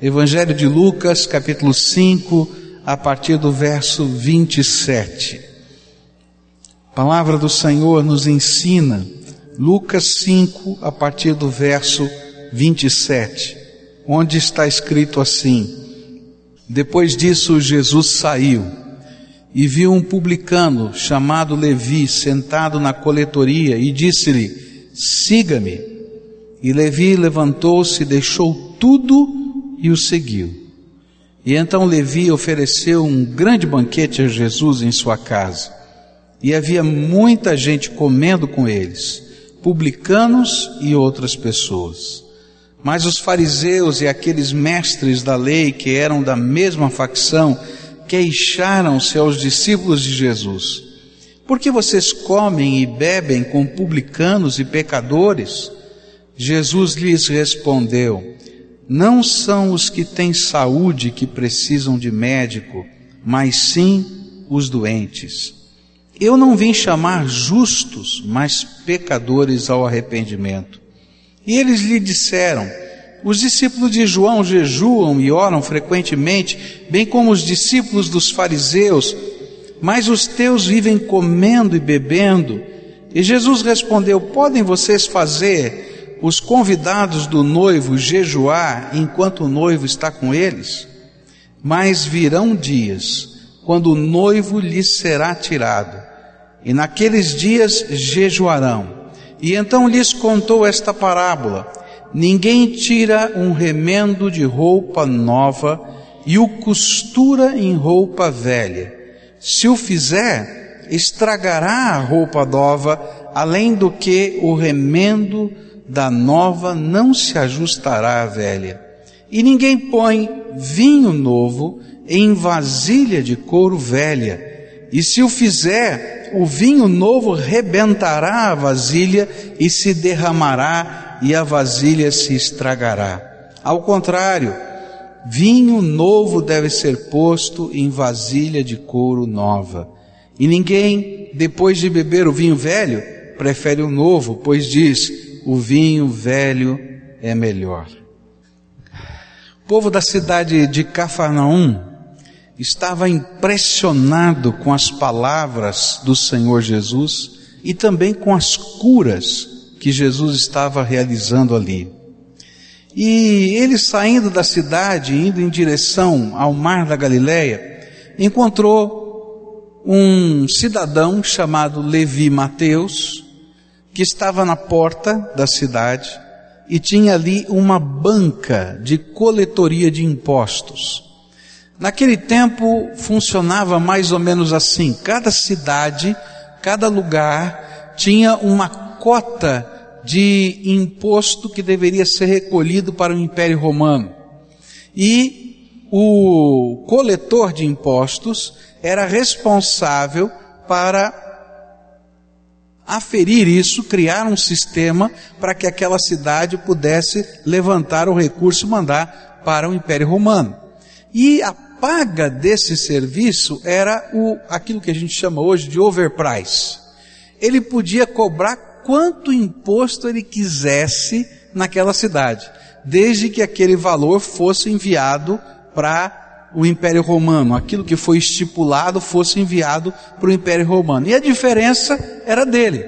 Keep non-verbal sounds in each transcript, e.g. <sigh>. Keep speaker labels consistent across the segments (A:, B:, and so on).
A: Evangelho de Lucas, capítulo 5, a partir do verso 27. A palavra do Senhor nos ensina, Lucas 5, a partir do verso 27, onde está escrito assim: Depois disso, Jesus saiu e viu um publicano chamado Levi sentado na coletoria e disse-lhe: Siga-me. E Levi levantou-se, deixou tudo e o seguiu. E então Levi ofereceu um grande banquete a Jesus em sua casa. E havia muita gente comendo com eles, publicanos e outras pessoas. Mas os fariseus e aqueles mestres da lei que eram da mesma facção queixaram-se aos discípulos de Jesus: Por que vocês comem e bebem com publicanos e pecadores? Jesus lhes respondeu: Não são os que têm saúde que precisam de médico, mas sim os doentes. Eu não vim chamar justos, mas pecadores ao arrependimento. E eles lhe disseram: os discípulos de João jejuam e oram frequentemente, bem como os discípulos dos fariseus, mas os teus vivem comendo e bebendo. E Jesus respondeu: Podem vocês fazer os convidados do noivo jejuar enquanto o noivo está com eles? Mas virão dias quando o noivo lhes será tirado, e naqueles dias jejuarão. E então lhes contou esta parábola. Ninguém tira um remendo de roupa nova e o costura em roupa velha. Se o fizer, estragará a roupa nova, além do que o remendo da nova não se ajustará à velha. E ninguém põe vinho novo em vasilha de couro velha. E se o fizer, o vinho novo rebentará a vasilha e se derramará e a vasilha se estragará. Ao contrário, vinho novo deve ser posto em vasilha de couro nova. E ninguém, depois de beber o vinho velho, prefere o novo, pois diz: o vinho velho é melhor. O povo da cidade de Cafarnaum estava impressionado com as palavras do Senhor Jesus e também com as curas que Jesus estava realizando ali. E ele saindo da cidade, indo em direção ao mar da Galileia, encontrou um cidadão chamado Levi Mateus, que estava na porta da cidade e tinha ali uma banca de coletoria de impostos. Naquele tempo funcionava mais ou menos assim: cada cidade, cada lugar tinha uma cota de imposto que deveria ser recolhido para o Império Romano. E o coletor de impostos era responsável para aferir isso, criar um sistema para que aquela cidade pudesse levantar o recurso e mandar para o Império Romano. E a paga desse serviço era o, aquilo que a gente chama hoje de overprice. Ele podia cobrar quanto imposto ele quisesse naquela cidade, desde que aquele valor fosse enviado para o Império Romano, aquilo que foi estipulado fosse enviado para o Império Romano. E a diferença era dele.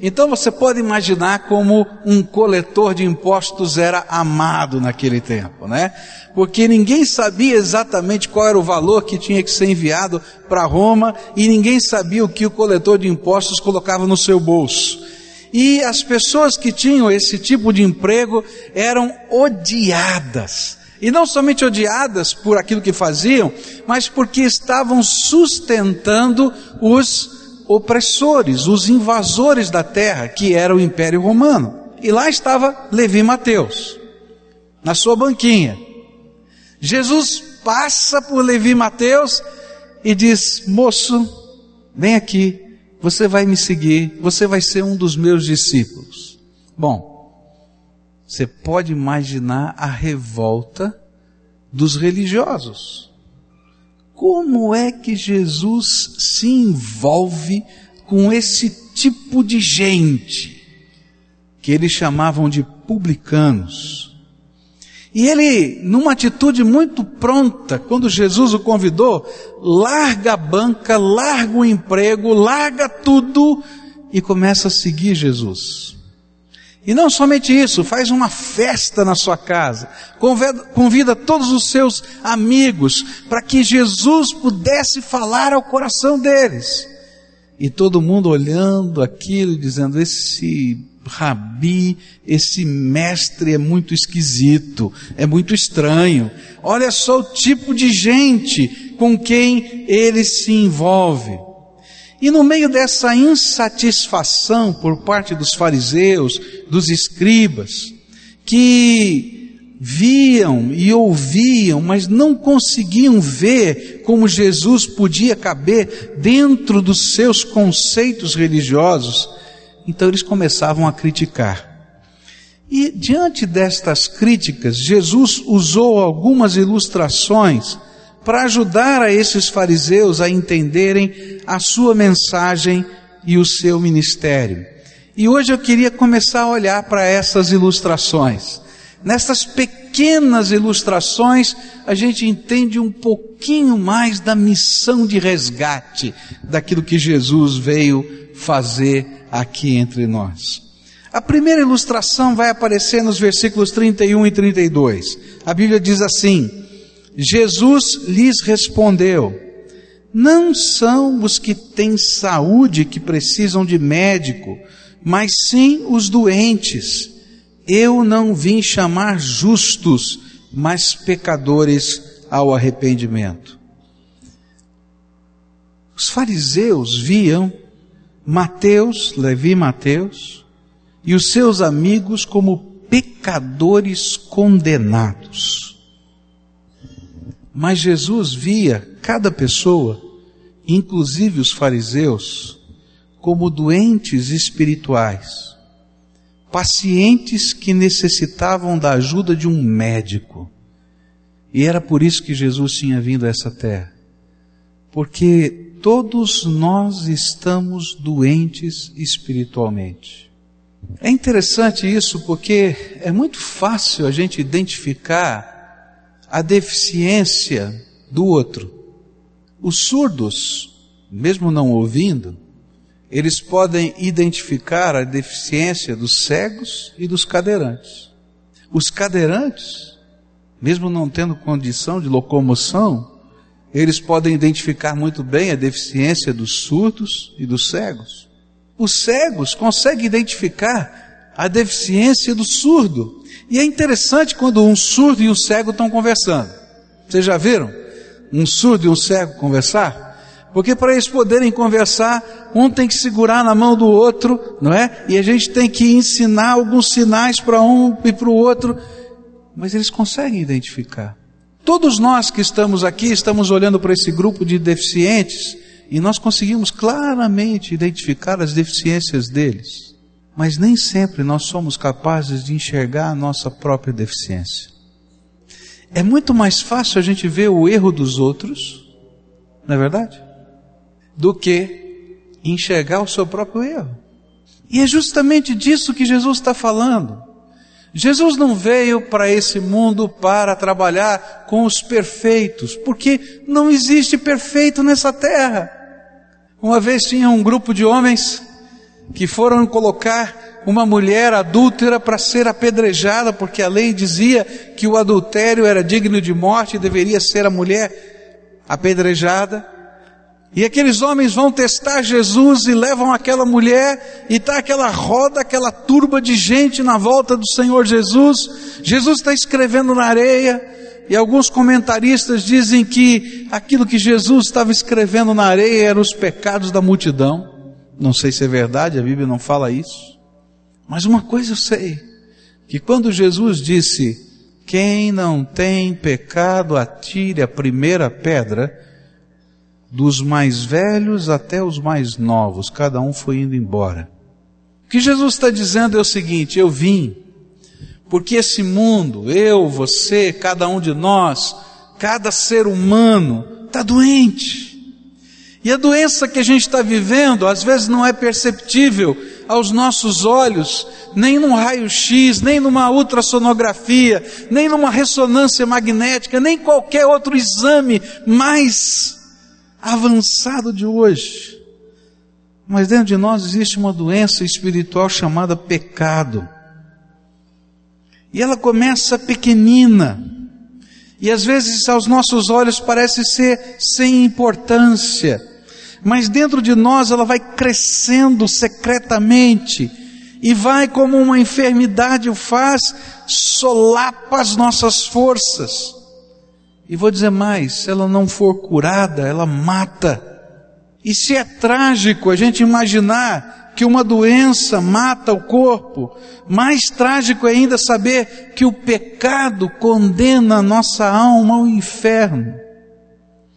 A: Então você pode imaginar como um coletor de impostos era amado naquele tempo, né? Porque ninguém sabia exatamente qual era o valor que tinha que ser enviado para Roma e ninguém sabia o que o coletor de impostos colocava no seu bolso. E as pessoas que tinham esse tipo de emprego eram odiadas. E não somente odiadas por aquilo que faziam, mas porque estavam sustentando os opressores, os invasores da terra, que era o Império Romano. E lá estava Levi Mateus, na sua banquinha. Jesus passa por Levi Mateus e diz: Moço, vem aqui, você vai me seguir, você vai ser um dos meus discípulos. Bom, você pode imaginar a revolta dos religiosos. Como é que Jesus se envolve com esse tipo de gente que eles chamavam de publicanos? E ele, numa atitude muito pronta, quando Jesus o convidou, larga a banca, larga o emprego, larga tudo e começa a seguir Jesus. E não somente isso, faz uma festa na sua casa, convida, todos os seus amigos para que Jesus pudesse falar ao coração deles. E todo mundo olhando aquilo, dizendo: esse rabi, esse mestre é muito esquisito, é muito estranho. Olha só o tipo de gente com quem ele se envolve. E no meio dessa insatisfação por parte dos fariseus, dos escribas, que viam e ouviam, mas não conseguiam ver como Jesus podia caber dentro dos seus conceitos religiosos, então eles começavam a criticar. E diante destas críticas, Jesus usou algumas ilustrações para ajudar a esses fariseus a entenderem a sua mensagem e o seu ministério. E hoje eu queria começar a olhar para essas ilustrações. Nessas pequenas ilustrações, a gente entende um pouquinho mais da missão de resgate daquilo que Jesus veio fazer aqui entre nós. A primeira ilustração vai aparecer nos versículos 31 e 32. A Bíblia diz assim: Jesus lhes respondeu: Não são os que têm saúde que precisam de médico, mas sim os doentes. Eu não vim chamar justos, mas pecadores ao arrependimento. Os fariseus viam Mateus, Levi Mateus, e os seus amigos como pecadores condenados. Mas Jesus via cada pessoa, inclusive os fariseus, como doentes espirituais, pacientes que necessitavam da ajuda de um médico. E era por isso que Jesus tinha vindo a essa terra. Porque todos nós estamos doentes espiritualmente. É interessante isso porque é muito fácil a gente identificar a deficiência do outro. Os surdos, mesmo não ouvindo, eles podem identificar a deficiência dos cegos e dos cadeirantes. Os cadeirantes, mesmo não tendo condição de locomoção, eles podem identificar muito bem a deficiência dos surdos e dos cegos. Os cegos conseguem identificar a deficiência do surdo e é interessante quando um surdo e um cego estão conversando. Vocês já viram? Um surdo e um cego conversar? Porque para eles poderem conversar, um tem que segurar na mão do outro, não é? E a gente tem que ensinar alguns sinais para um e para o outro. Mas eles conseguem identificar. Todos nós que estamos aqui estamos olhando para esse grupo de deficientes e nós conseguimos claramente identificar as deficiências deles mas nem sempre nós somos capazes de enxergar a nossa própria deficiência. É muito mais fácil a gente ver o erro dos outros, não é verdade? Do que enxergar o seu próprio erro. E é justamente disso que Jesus está falando. Jesus não veio para esse mundo para trabalhar com os perfeitos, porque não existe perfeito nessa terra. Uma vez tinha um grupo de homens que foram colocar uma mulher adúltera para ser apedrejada, porque a lei dizia que o adultério era digno de morte e deveria ser a mulher apedrejada. E aqueles homens vão testar Jesus e levam aquela mulher, e está aquela roda, aquela turba de gente na volta do Senhor Jesus. Jesus está escrevendo na areia, e alguns comentaristas dizem que aquilo que Jesus estava escrevendo na areia eram os pecados da multidão. Não sei se é verdade, a Bíblia não fala isso. Mas uma coisa eu sei: que quando Jesus disse, quem não tem pecado, atire a primeira pedra, dos mais velhos até os mais novos, cada um foi indo embora. O que Jesus está dizendo é o seguinte: eu vim, porque esse mundo, eu, você, cada um de nós, cada ser humano, está doente. E a doença que a gente está vivendo, às vezes não é perceptível, aos nossos olhos, nem num raio-x, nem numa ultrassonografia, nem numa ressonância magnética, nem qualquer outro exame mais avançado de hoje. Mas dentro de nós existe uma doença espiritual chamada pecado. E ela começa pequenina. E às vezes aos nossos olhos parece ser sem importância. Mas dentro de nós ela vai crescendo secretamente. E vai como uma enfermidade o faz, solapa as nossas forças. E vou dizer mais, se ela não for curada, ela mata. E se é trágico a gente imaginar que uma doença mata o corpo, mais trágico ainda saber que o pecado condena a nossa alma ao inferno.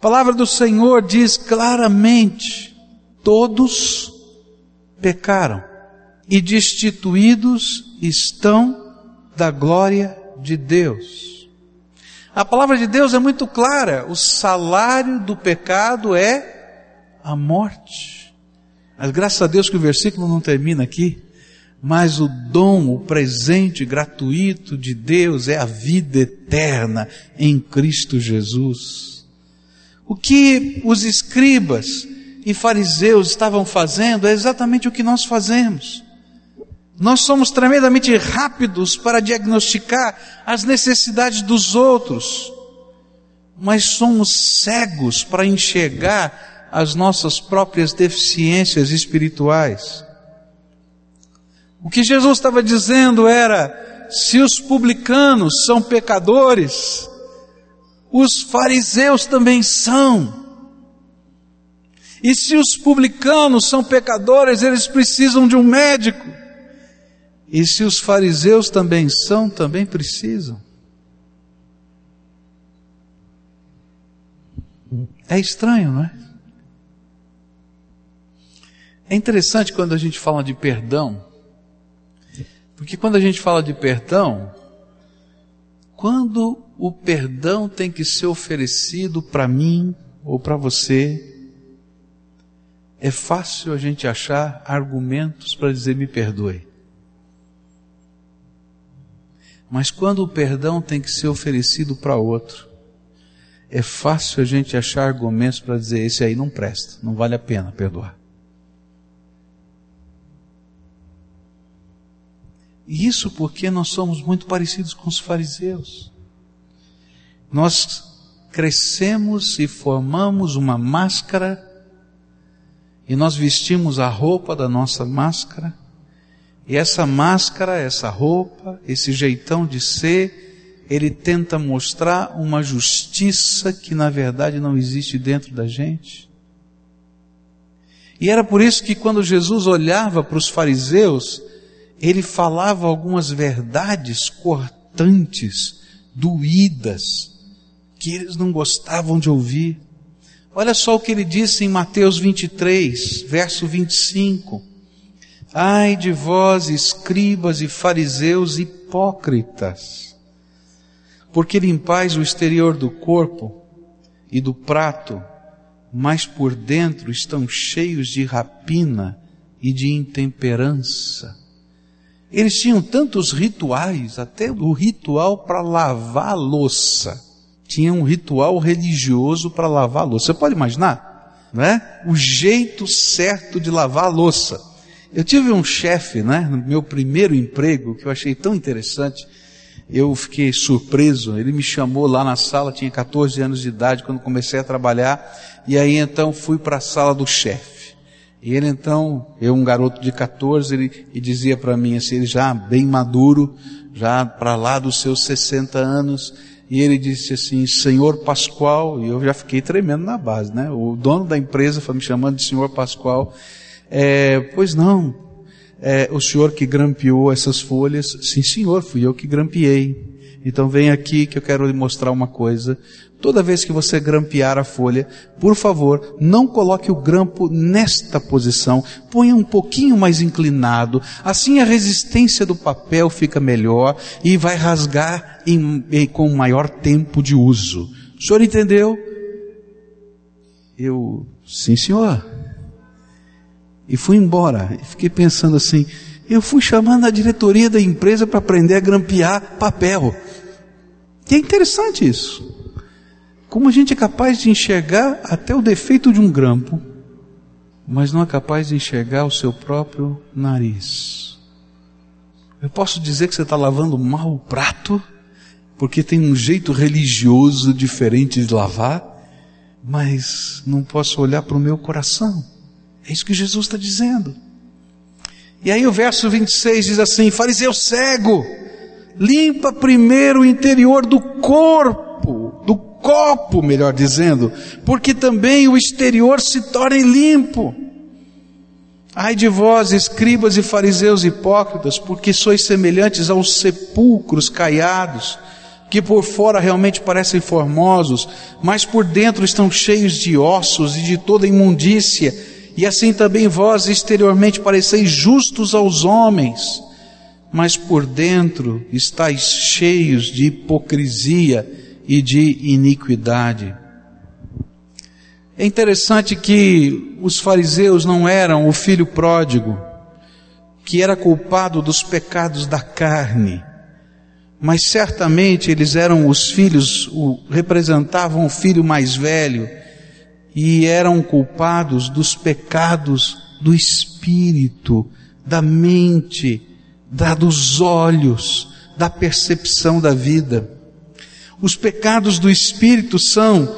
A: Palavra do Senhor diz claramente: todos pecaram e destituídos estão da glória de Deus. A palavra de Deus é muito clara: o salário do pecado é a morte. Mas graças a Deus que o versículo não termina aqui. Mas o dom, o presente gratuito de Deus é a vida eterna em Cristo Jesus. O que os escribas e fariseus estavam fazendo é exatamente o que nós fazemos. Nós somos tremendamente rápidos para diagnosticar as necessidades dos outros, mas somos cegos para enxergar as nossas próprias deficiências espirituais. O que Jesus estava dizendo era: se os publicanos são pecadores, os fariseus também são. E se os publicanos são pecadores, eles precisam de um médico. E se os fariseus também são, também precisam. É estranho, não é? É interessante quando a gente fala de perdão, porque quando a gente fala de perdão, quando o perdão tem que ser oferecido para mim ou para você, é fácil a gente achar argumentos para dizer me perdoe. Mas quando o perdão tem que ser oferecido para outro, é fácil a gente achar argumentos para dizer esse aí não presta, não vale a pena perdoar. Isso porque nós somos muito parecidos com os fariseus. Nós crescemos e formamos uma máscara, e nós vestimos a roupa da nossa máscara, e essa máscara, essa roupa, esse jeitão de ser, ele tenta mostrar uma justiça que na verdade não existe dentro da gente. E era por isso que quando Jesus olhava para os fariseus, ele falava algumas verdades cortantes, doídas, que eles não gostavam de ouvir. Olha só o que ele disse em Mateus 23, verso 25. Ai de vós, escribas e fariseus hipócritas, porque limpais o exterior do corpo e do prato, mas por dentro estão cheios de rapina e de intemperança. Eles tinham tantos rituais, até o ritual para lavar a louça. Tinha um ritual religioso para lavar a louça. Você pode imaginar? Né? O jeito certo de lavar a louça. Eu tive um chefe, né, no meu primeiro emprego, que eu achei tão interessante. Eu fiquei surpreso. Ele me chamou lá na sala, tinha 14 anos de idade quando comecei a trabalhar. E aí então fui para a sala do chefe. E ele então, eu um garoto de 14, ele, e dizia para mim assim, ele já bem maduro, já para lá dos seus 60 anos, e ele disse assim, Senhor Pascoal, e eu já fiquei tremendo na base, né? O dono da empresa foi me chamando de Senhor Pascoal, é, pois não, é, o senhor que grampeou essas folhas, sim senhor, fui eu que grampeei. Então vem aqui que eu quero lhe mostrar uma coisa. Toda vez que você grampear a folha, por favor, não coloque o grampo nesta posição, ponha um pouquinho mais inclinado, assim a resistência do papel fica melhor e vai rasgar em, em, com maior tempo de uso. O senhor entendeu? Eu, sim senhor. e fui embora. Fiquei pensando assim: eu fui chamando a diretoria da empresa para aprender a grampear papel. E é interessante isso. Como a gente é capaz de enxergar até o defeito de um grampo, mas não é capaz de enxergar o seu próprio nariz. Eu posso dizer que você está lavando mal o prato, porque tem um jeito religioso diferente de lavar, mas não posso olhar para o meu coração. É isso que Jesus está dizendo. E aí o verso 26 diz assim: Fariseu cego, limpa primeiro o interior do corpo, copo, melhor dizendo, porque também o exterior se torne limpo. Ai de vós, escribas e fariseus hipócritas, porque sois semelhantes aos sepulcros caiados, que por fora realmente parecem formosos, mas por dentro estão cheios de ossos e de toda imundícia, e assim também vós exteriormente pareceis justos aos homens, mas por dentro estáis cheios de hipocrisia e de iniquidade. É interessante que os fariseus não eram o filho pródigo, que era culpado dos pecados da carne, mas certamente eles eram os filhos, o, representavam o filho mais velho e eram culpados dos pecados do espírito, da mente, da dos olhos, da percepção da vida. Os pecados do espírito são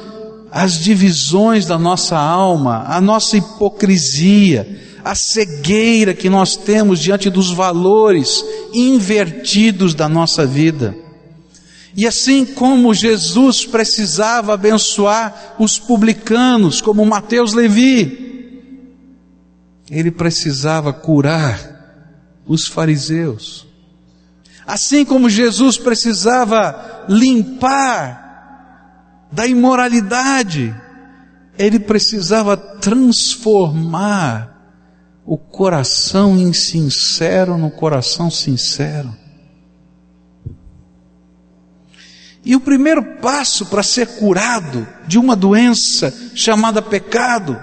A: as divisões da nossa alma, a nossa hipocrisia, a cegueira que nós temos diante dos valores invertidos da nossa vida. E assim como Jesus precisava abençoar os publicanos, como Mateus Levi, ele precisava curar os fariseus. Assim como Jesus precisava limpar da imoralidade, ele precisava transformar o coração insincero no coração sincero. E o primeiro passo para ser curado de uma doença chamada pecado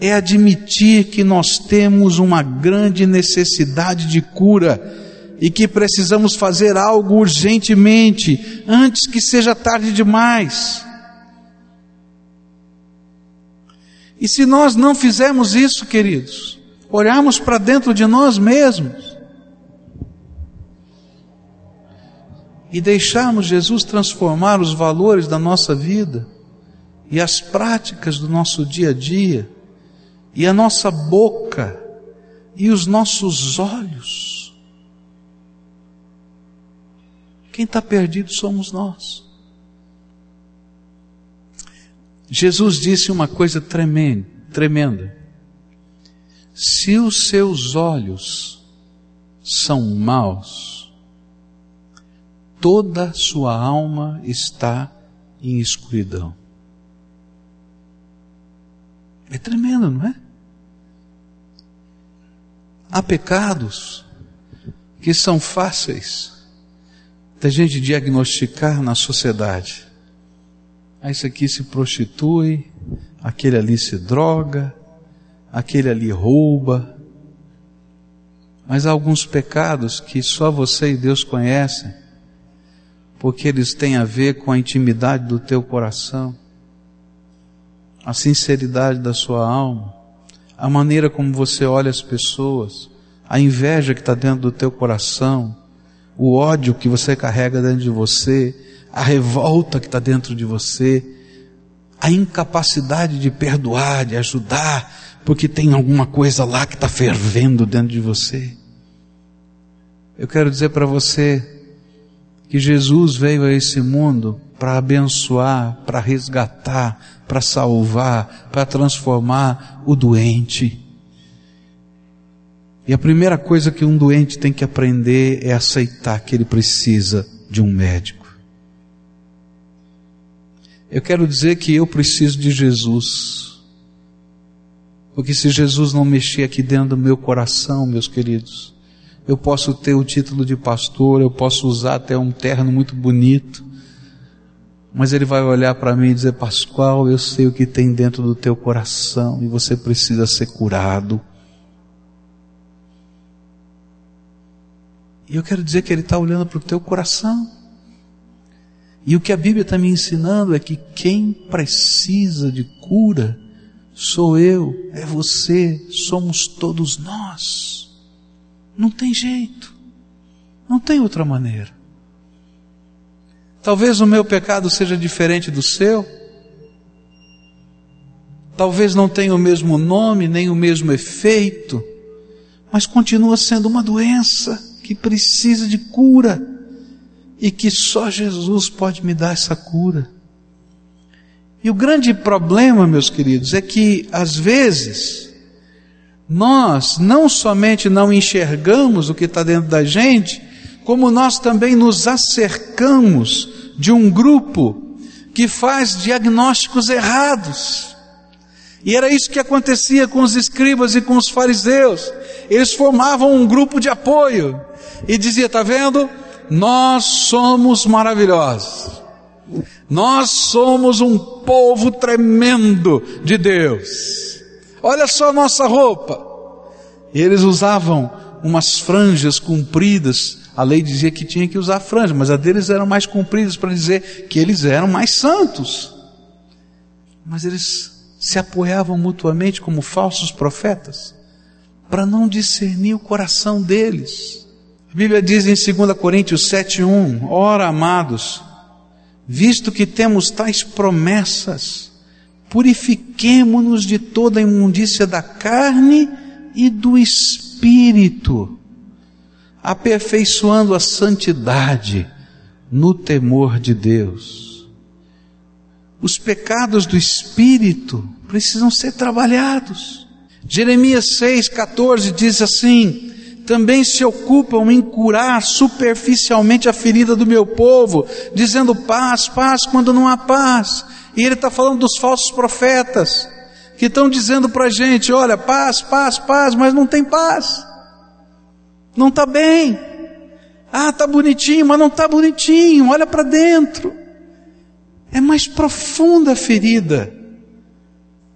A: é admitir que nós temos uma grande necessidade de cura e que precisamos fazer algo urgentemente, antes que seja tarde demais. E se nós não fizermos isso, queridos, olharmos para dentro de nós mesmos e deixarmos Jesus transformar os valores da nossa vida e as práticas do nosso dia a dia e a nossa boca e os nossos olhos, Quem está perdido somos nós. Jesus disse uma coisa tremenda, tremenda. Se os seus olhos são maus, toda sua alma está em escuridão. É tremendo, não é? Há pecados que são fáceis da gente diagnosticar na sociedade. Ah, esse aqui se prostitui, aquele ali se droga, aquele ali rouba. Mas há alguns pecados que só você e Deus conhecem, porque eles têm a ver com a intimidade do teu coração, a sinceridade da sua alma, a maneira como você olha as pessoas, a inveja que está dentro do teu coração, o ódio que você carrega dentro de você, a revolta que está dentro de você, a incapacidade de perdoar, de ajudar, porque tem alguma coisa lá que está fervendo dentro de você. Eu quero dizer para você que Jesus veio a esse mundo para abençoar, para resgatar, para salvar, para transformar o doente. E a primeira coisa que um doente tem que aprender é aceitar que ele precisa de um médico. Eu quero dizer que eu preciso de Jesus. Porque se Jesus não mexer aqui dentro do meu coração, meus queridos, eu posso ter o título de pastor, eu posso usar até um terno muito bonito, mas ele vai olhar para mim e dizer: Pascoal, eu sei o que tem dentro do teu coração e você precisa ser curado. E eu quero dizer que Ele está olhando para o teu coração. E o que a Bíblia está me ensinando é que quem precisa de cura sou eu, é você, somos todos nós. Não tem jeito. Não tem outra maneira. Talvez o meu pecado seja diferente do seu. Talvez não tenha o mesmo nome, nem o mesmo efeito, mas continua sendo uma doença que precisa de cura e que só Jesus pode me dar essa cura. E o grande problema, meus queridos, é que às vezes nós não somente não enxergamos o que está dentro da gente, como nós também nos acercamos de um grupo que faz diagnósticos errados. E era isso que acontecia com os escribas e com os fariseus. Eles formavam um grupo de apoio e dizia: "Tá vendo? Nós somos maravilhosos. Nós somos um povo tremendo de Deus. Olha só nossa roupa." E eles usavam umas franjas compridas a lei dizia que tinha que usar franja, mas a deles eram mais compridas para dizer que eles eram mais santos. Mas eles se apoiavam mutuamente como falsos profetas para não discernir o coração deles. A Bíblia diz em 2 Coríntios 7:1, ora amados, visto que temos tais promessas, purifiquemo-nos de toda a imundícia da carne e do espírito aperfeiçoando a santidade no temor de Deus. Os pecados do espírito precisam ser trabalhados. Jeremias 6,14 diz assim: também se ocupam em curar superficialmente a ferida do meu povo, dizendo paz, paz, quando não há paz. E ele está falando dos falsos profetas, que estão dizendo para a gente: olha, paz, paz, paz, mas não tem paz. Não está bem. Ah, está bonitinho, mas não está bonitinho. Olha para dentro. É mais profunda a ferida.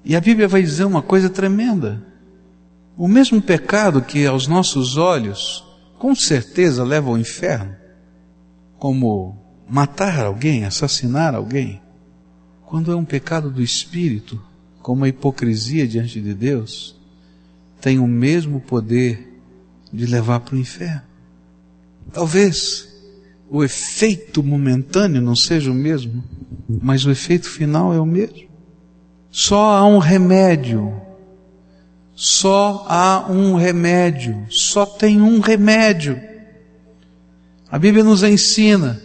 A: E a Bíblia vai dizer uma coisa tremenda. O mesmo pecado que aos nossos olhos, com certeza, leva ao inferno, como matar alguém, assassinar alguém, quando é um pecado do espírito, como a hipocrisia diante de Deus, tem o mesmo poder de levar para o inferno. Talvez o efeito momentâneo não seja o mesmo, mas o efeito final é o mesmo. Só há um remédio. Só há um remédio. Só tem um remédio. A Bíblia nos ensina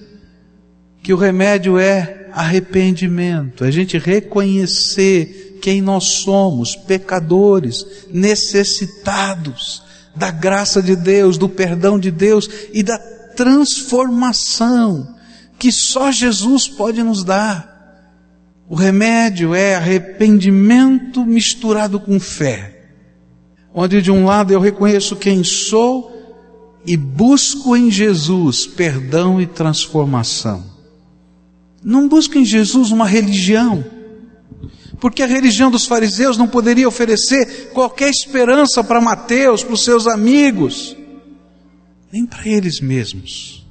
A: que o remédio é arrependimento, a gente reconhecer quem nós somos, pecadores, necessitados, da graça de Deus, do perdão de Deus e da transformação que só Jesus pode nos dar. O remédio é arrependimento misturado com fé, onde de um lado eu reconheço quem sou e busco em Jesus perdão e transformação. Não busco em Jesus uma religião, porque a religião dos fariseus não poderia oferecer qualquer esperança para Mateus, para os seus amigos, nem para eles mesmos.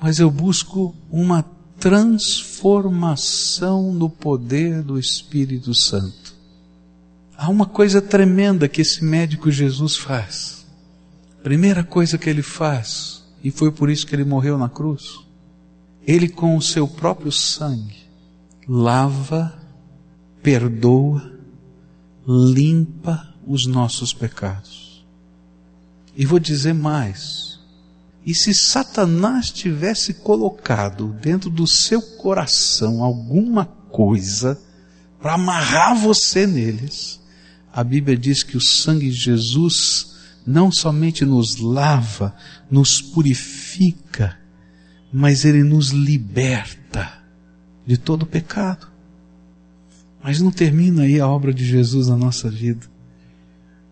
A: Mas eu busco uma transformação no poder do Espírito Santo. Há uma coisa tremenda que esse médico Jesus faz. Primeira coisa que ele faz, e foi por isso que ele morreu na cruz, ele com o seu próprio sangue lava perdoa, limpa os nossos pecados. E vou dizer mais: e se Satanás tivesse colocado dentro do seu coração alguma coisa para amarrar você neles, a Bíblia diz que o sangue de Jesus não somente nos lava, nos purifica, mas ele nos liberta de todo pecado. Mas não termina aí a obra de Jesus na nossa vida.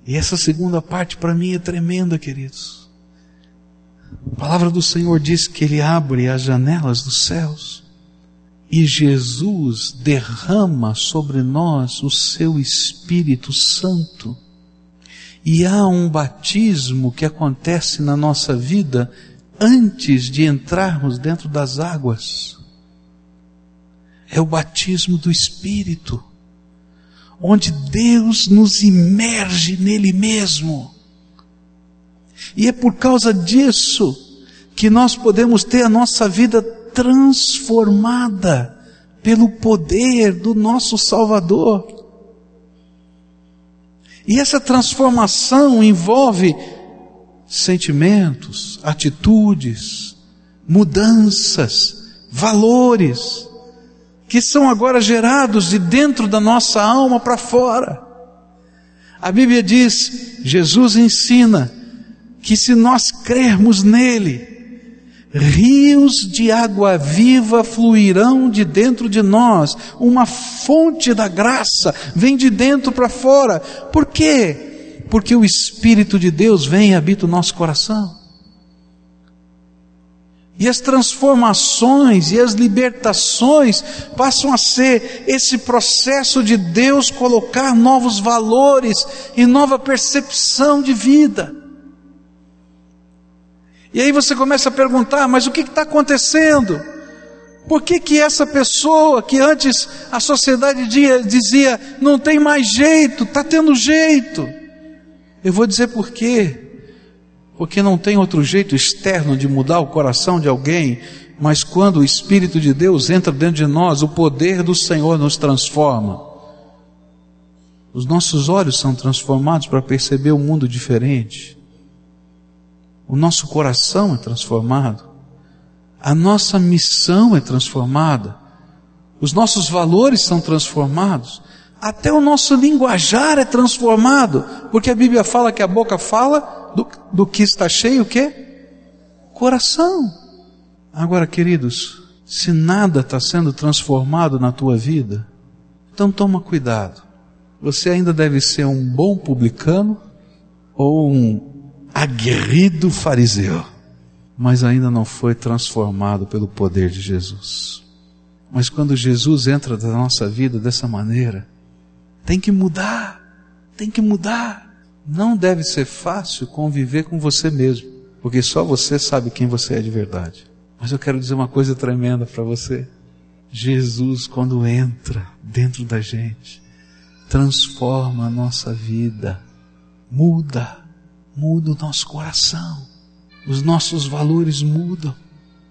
A: E essa segunda parte para mim é tremenda, queridos. A palavra do Senhor diz que Ele abre as janelas dos céus e Jesus derrama sobre nós o seu Espírito Santo. E há um batismo que acontece na nossa vida antes de entrarmos dentro das águas. É o batismo do Espírito, onde Deus nos imerge nele mesmo. E é por causa disso que nós podemos ter a nossa vida transformada pelo poder do nosso Salvador. E essa transformação envolve sentimentos, atitudes, mudanças, valores, que são agora gerados de dentro da nossa alma para fora. A Bíblia diz, Jesus ensina, que se nós crermos nele, rios de água viva fluirão de dentro de nós, uma fonte da graça vem de dentro para fora. Por quê? Porque o Espírito de Deus vem e habita o nosso coração. E as transformações e as libertações passam a ser esse processo de Deus colocar novos valores e nova percepção de vida. E aí você começa a perguntar, mas o que está acontecendo? Por que, que essa pessoa que antes a sociedade dizia não tem mais jeito, está tendo jeito? Eu vou dizer por quê. Porque não tem outro jeito externo de mudar o coração de alguém, mas quando o Espírito de Deus entra dentro de nós, o poder do Senhor nos transforma. Os nossos olhos são transformados para perceber o um mundo diferente o nosso coração é transformado, a nossa missão é transformada, os nossos valores são transformados, até o nosso linguajar é transformado, porque a Bíblia fala que a boca fala do, do que está cheio o quê? Coração. Agora, queridos, se nada está sendo transformado na tua vida, então toma cuidado. Você ainda deve ser um bom publicano ou um aguerrido fariseu, mas ainda não foi transformado pelo poder de Jesus. Mas quando Jesus entra na nossa vida dessa maneira, tem que mudar, tem que mudar. Não deve ser fácil conviver com você mesmo, porque só você sabe quem você é de verdade. Mas eu quero dizer uma coisa tremenda para você. Jesus, quando entra dentro da gente, transforma a nossa vida, muda muda o nosso coração, os nossos valores mudam.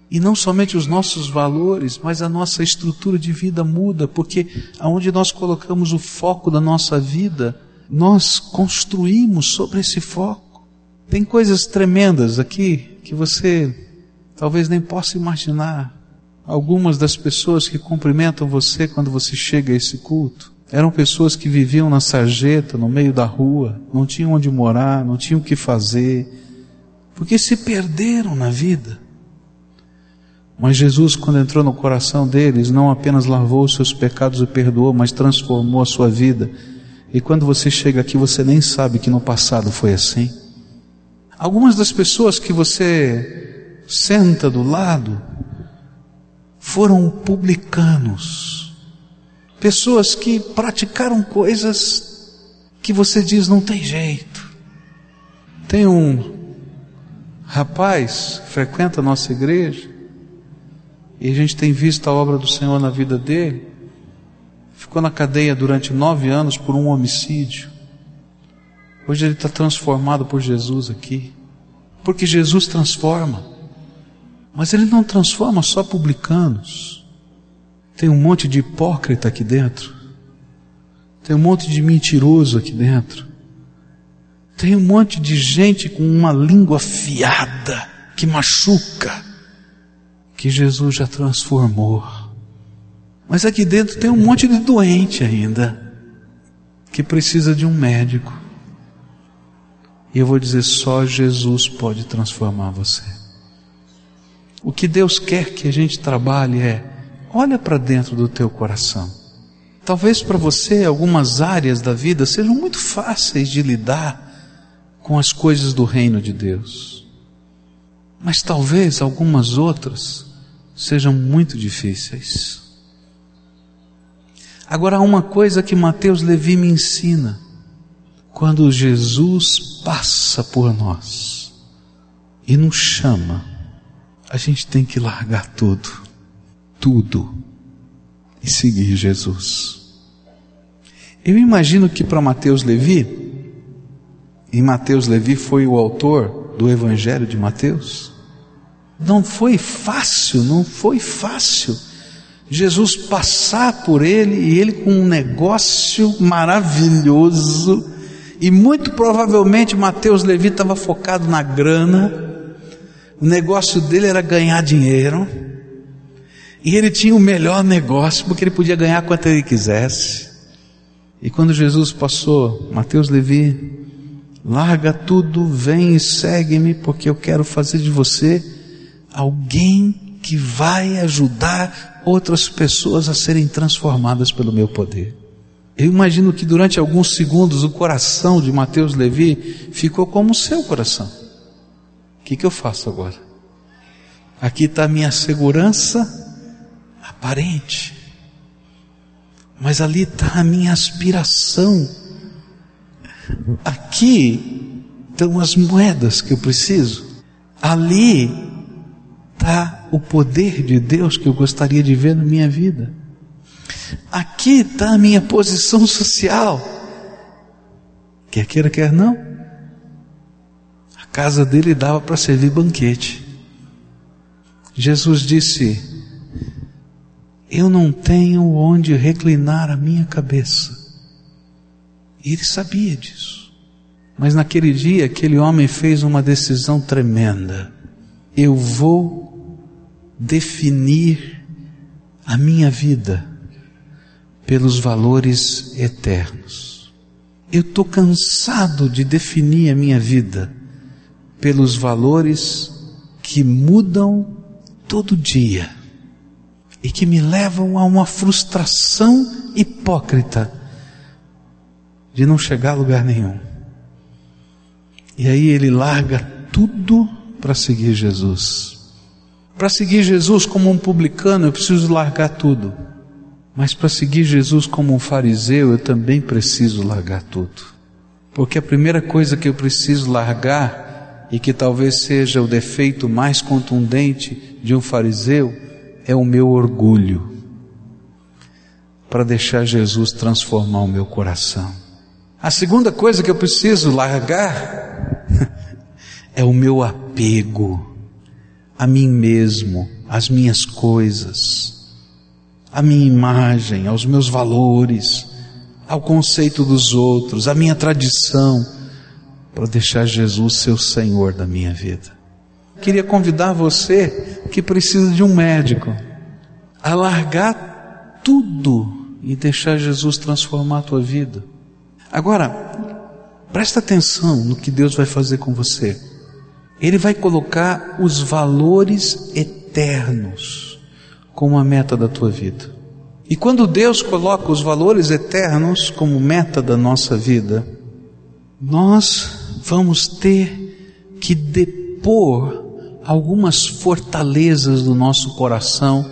A: E não somente os nossos valores, mas a nossa estrutura de vida muda, porque aonde nós colocamos o foco da nossa vida, nós construímos sobre esse foco. Tem coisas tremendas aqui que você talvez nem possa imaginar. Algumas das pessoas que cumprimentam você quando você chega a esse culto eram pessoas que viviam na sarjeta, no meio da rua, não tinham onde morar, não tinham o que fazer, porque se perderam na vida. Mas Jesus, quando entrou no coração deles, não apenas lavou os seus pecados e perdoou, mas transformou a sua vida. E quando você chega aqui, você nem sabe que no passado foi assim. Algumas das pessoas que você senta do lado foram publicanos Pessoas que praticaram coisas que você diz não tem jeito. Tem um rapaz que frequenta a nossa igreja e a gente tem visto a obra do Senhor na vida dele. Ficou na cadeia durante nove anos por um homicídio. Hoje ele está transformado por Jesus aqui. Porque Jesus transforma. Mas ele não transforma só publicanos. Tem um monte de hipócrita aqui dentro. Tem um monte de mentiroso aqui dentro. Tem um monte de gente com uma língua fiada que machuca, que Jesus já transformou. Mas aqui dentro tem um monte de doente ainda, que precisa de um médico. E eu vou dizer: só Jesus pode transformar você. O que Deus quer que a gente trabalhe é Olha para dentro do teu coração. Talvez para você algumas áreas da vida sejam muito fáceis de lidar com as coisas do reino de Deus. Mas talvez algumas outras sejam muito difíceis. Agora há uma coisa que Mateus Levi me ensina. quando Jesus passa por nós e nos chama, a gente tem que largar tudo, tudo, e seguir Jesus. Eu imagino que para Mateus Levi, e Mateus Levi foi o autor do Evangelho de Mateus, não foi fácil, não foi fácil Jesus passar por ele e ele com um negócio maravilhoso, e muito provavelmente Mateus Levi estava focado na grana, o negócio dele era ganhar dinheiro, e ele tinha o melhor negócio, porque ele podia ganhar quanto ele quisesse. E quando Jesus passou, Mateus Levi, larga tudo, vem e segue-me, porque eu quero fazer de você alguém que vai ajudar outras pessoas a serem transformadas pelo meu poder. Eu imagino que durante alguns segundos o coração de Mateus Levi ficou como o seu coração. O que, que eu faço agora? Aqui está a minha segurança aparente, mas ali está a minha aspiração. Aqui estão as moedas que eu preciso. Ali está o poder de Deus que eu gostaria de ver na minha vida. Aqui está a minha posição social. Quer queira, quer não. A casa dele dava para servir banquete. Jesus disse: Eu não tenho onde reclinar a minha cabeça. E ele sabia disso. Mas naquele dia, aquele homem fez uma decisão tremenda. Eu vou definir a minha vida pelos valores eternos. Eu estou cansado de definir a minha vida pelos valores que mudam todo dia e que me levam a uma frustração hipócrita de não chegar a lugar nenhum. E aí ele larga tudo para seguir Jesus. Para seguir Jesus como um publicano, eu preciso largar tudo. Mas para seguir Jesus como um fariseu, eu também preciso largar tudo. Porque a primeira coisa que eu preciso largar, e que talvez seja o defeito mais contundente de um fariseu, é o meu orgulho. Para deixar Jesus transformar o meu coração. A segunda coisa que eu preciso largar <laughs> é o meu apego a mim mesmo, às minhas coisas, à minha imagem, aos meus valores, ao conceito dos outros, à minha tradição, para deixar Jesus ser o Senhor da minha vida. Queria convidar você que precisa de um médico a largar tudo e deixar Jesus transformar a tua vida. Agora, presta atenção no que Deus vai fazer com você. Ele vai colocar os valores eternos como a meta da tua vida. E quando Deus coloca os valores eternos como meta da nossa vida, nós vamos ter que depor algumas fortalezas do nosso coração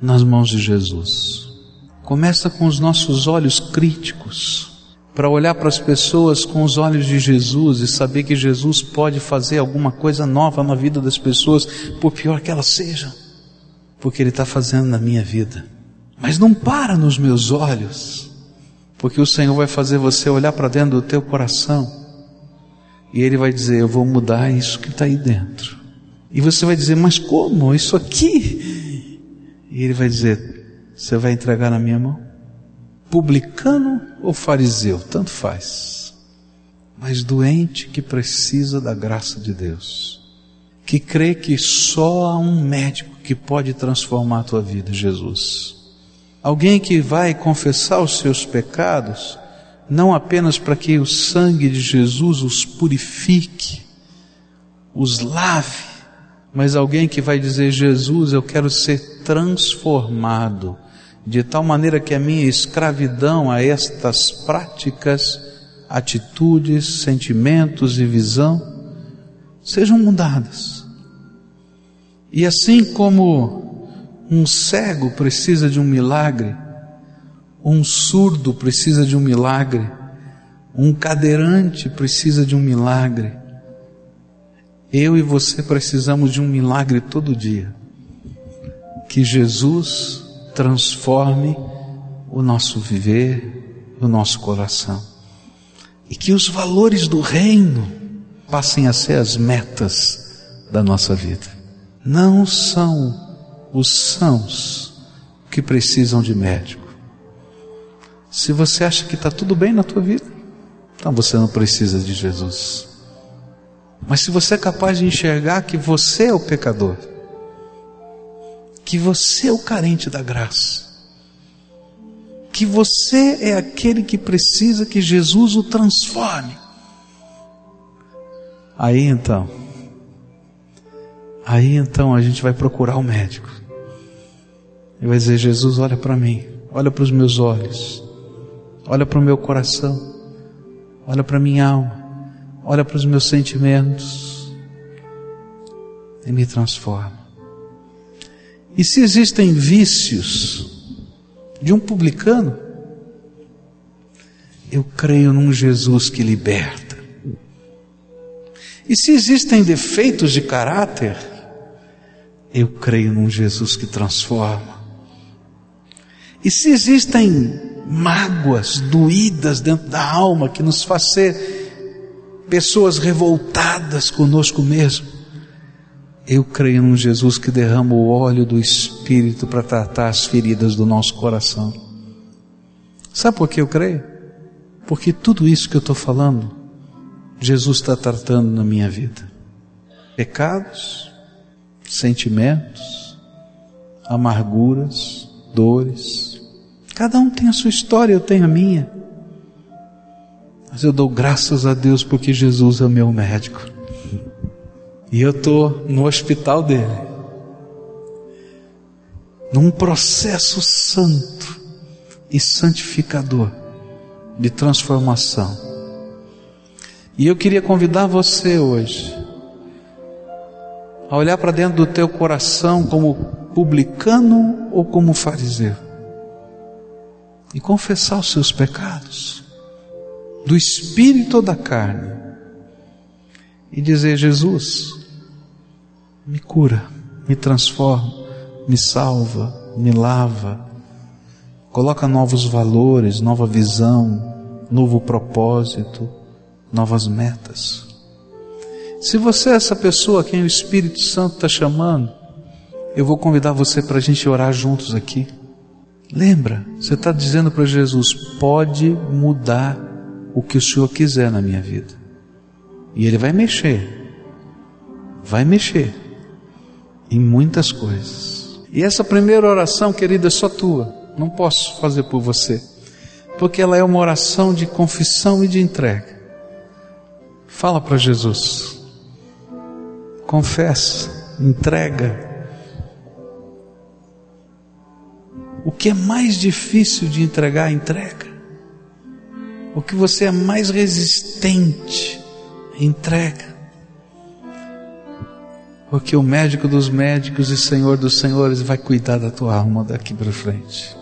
A: nas mãos de Jesus. Começa com os nossos olhos críticos para olhar para as pessoas com os olhos de Jesus e saber que Jesus pode fazer alguma coisa nova na vida das pessoas, por pior que elas sejam, porque Ele está fazendo na minha vida. Mas não para nos meus olhos, porque o Senhor vai fazer você olhar para dentro do teu coração e Ele vai dizer: Eu vou mudar isso que está aí dentro. E você vai dizer: Mas como? Isso aqui? E Ele vai dizer: Você vai entregar na minha mão? publicano ou fariseu, tanto faz, mas doente que precisa da graça de Deus, que crê que só há um médico que pode transformar a tua vida, Jesus. Alguém que vai confessar os seus pecados, não apenas para que o sangue de Jesus os purifique, os lave, mas alguém que vai dizer: Jesus, eu quero ser transformado de tal maneira que a minha escravidão a estas práticas, atitudes, sentimentos e visão sejam mudadas. E assim como um cego precisa de um milagre, um surdo precisa de um milagre, Um cadeirante precisa de um milagre. Eu e você precisamos de um milagre todo dia. Que Jesus transforme o nosso viver, o nosso coração. E que os valores do reino passem a ser as metas da nossa vida. Não são os sãos que precisam de médico. Se você acha que está tudo bem na tua vida, então você não precisa de Jesus. Mas se você é capaz de enxergar que você é o pecador, que você é o carente da graça, que você é aquele que precisa que Jesus o transforme, aí então, aí então a gente vai procurar o médico. E vai dizer: Jesus, olha para mim, olha para os meus olhos, olha para o meu coração olha para minha alma, olha para os meus sentimentos e me transforma. E se existem vícios de um publicano, eu creio num Jesus que liberta. E se existem defeitos de caráter, eu creio num Jesus que transforma. E se existem mágoas doídas dentro da alma que nos faz ser pessoas revoltadas conosco mesmo. Eu creio num Jesus que derrama o óleo do Espírito para tratar as feridas do nosso coração. Sabe por que eu creio? Porque tudo isso que eu estou falando, Jesus está tratando na minha vida. Pecados, sentimentos, amarguras, dores, Cada um tem a sua história, eu tenho a minha. Mas eu dou graças a Deus porque Jesus é o meu médico. E eu estou no hospital dele. Num processo santo e santificador de transformação. E eu queria convidar você hoje a olhar para dentro do teu coração como publicano ou como fariseu e confessar os seus pecados, do espírito ou da carne, e dizer: Jesus, me cura, me transforma, me salva, me lava, coloca novos valores, nova visão, novo propósito, novas metas. Se você é essa pessoa a quem o Espírito Santo está chamando, eu vou convidar você para a gente orar juntos aqui. Lembra, você está dizendo para Jesus: pode mudar o que o Senhor quiser na minha vida. E Ele vai mexer, vai mexer em muitas coisas. E essa primeira oração, querida, é só tua, não posso fazer por você, porque ela é uma oração de confissão e de entrega. Fala para Jesus, confessa, entrega O que é mais difícil de entregar, entrega. O que você é mais resistente, entrega. Porque o médico dos médicos e Senhor dos senhores vai cuidar da tua alma daqui para frente.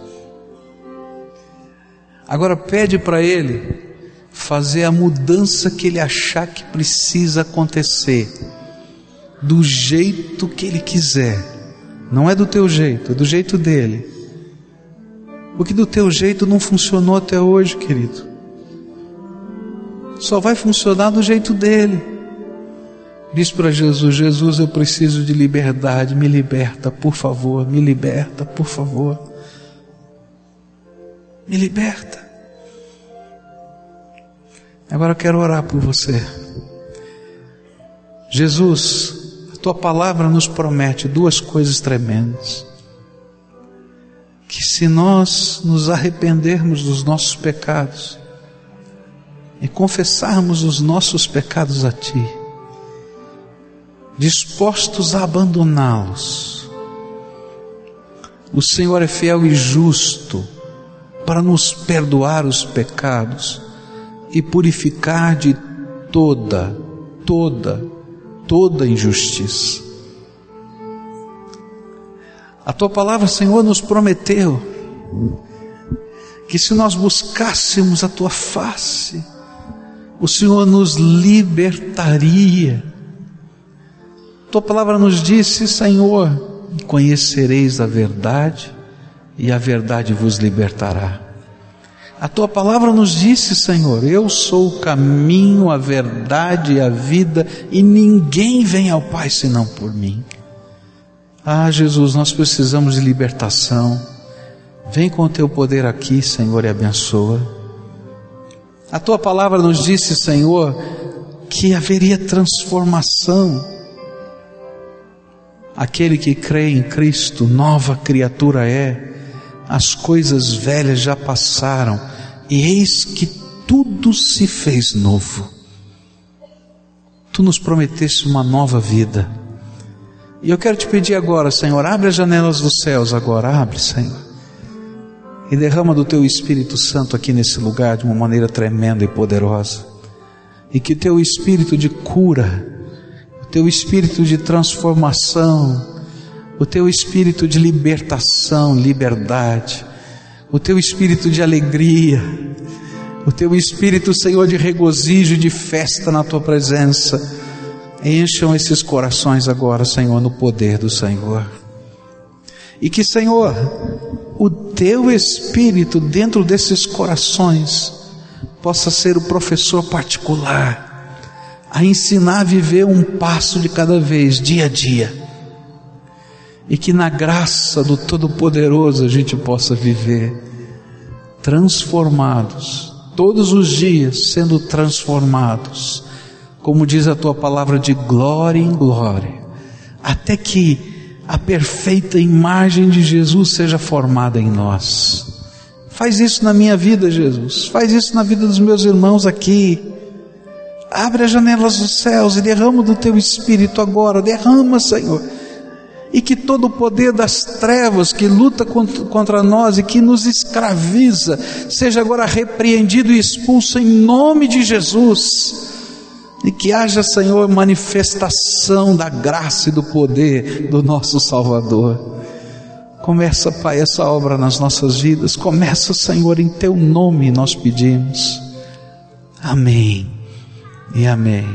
A: Agora pede para Ele fazer a mudança que Ele achar que precisa acontecer, do jeito que Ele quiser. Não é do teu jeito, é do jeito dele. O que do teu jeito não funcionou até hoje, querido. Só vai funcionar do jeito dele. Diz para Jesus: Jesus, eu preciso de liberdade, me liberta, por favor, me liberta, por favor. Me liberta. Agora eu quero orar por você. Jesus, a tua palavra nos promete duas coisas tremendas que se nós nos arrependermos dos nossos pecados e confessarmos os nossos pecados a Ti, dispostos a abandoná-los, o Senhor é fiel e justo para nos perdoar os pecados e purificar de toda, toda, toda injustiça. A tua palavra, Senhor, nos prometeu que se nós buscássemos a tua face, o Senhor nos libertaria. Tua palavra nos disse, Senhor, conhecereis a verdade e a verdade vos libertará. A tua palavra nos disse, Senhor, eu sou o caminho, a verdade e a vida, e ninguém vem ao Pai senão por mim. Ah, Jesus, nós precisamos de libertação. Vem com o teu poder aqui, Senhor, e abençoa. A tua palavra nos disse, Senhor, que haveria transformação. Aquele que crê em Cristo, nova criatura é as coisas velhas já passaram, e eis que tudo se fez novo. Tu nos prometeste uma nova vida. E eu quero te pedir agora, Senhor, abre as janelas dos céus agora, abre, Senhor. E derrama do teu Espírito Santo aqui nesse lugar de uma maneira tremenda e poderosa. E que o teu espírito de cura, o teu espírito de transformação, o teu espírito de libertação, liberdade, o teu espírito de alegria, o teu espírito, Senhor, de regozijo, de festa na tua presença. Encham esses corações agora, Senhor, no poder do Senhor. E que, Senhor, teu espírito dentro desses corações possa ser o professor particular a ensinar a viver um passo de cada vez, dia a dia. E que na graça do Todo-Poderoso a gente possa viver transformados, todos os dias sendo transformados, como diz a tua palavra, de glória em glória, até que a perfeita imagem de Jesus seja formada em nós. Faz isso na minha vida, Jesus, faz isso na vida dos meus irmãos aqui. Abre as janelas dos céus e derrama do teu espírito agora, derrama, Senhor e que todo o poder das trevas que luta contra nós e que nos escraviza seja agora repreendido e expulso em nome de Jesus. E que haja, Senhor, manifestação da graça e do poder do nosso Salvador. Começa, Pai, essa obra nas nossas vidas. Começa, Senhor, em Teu nome nós pedimos. Amém e amém.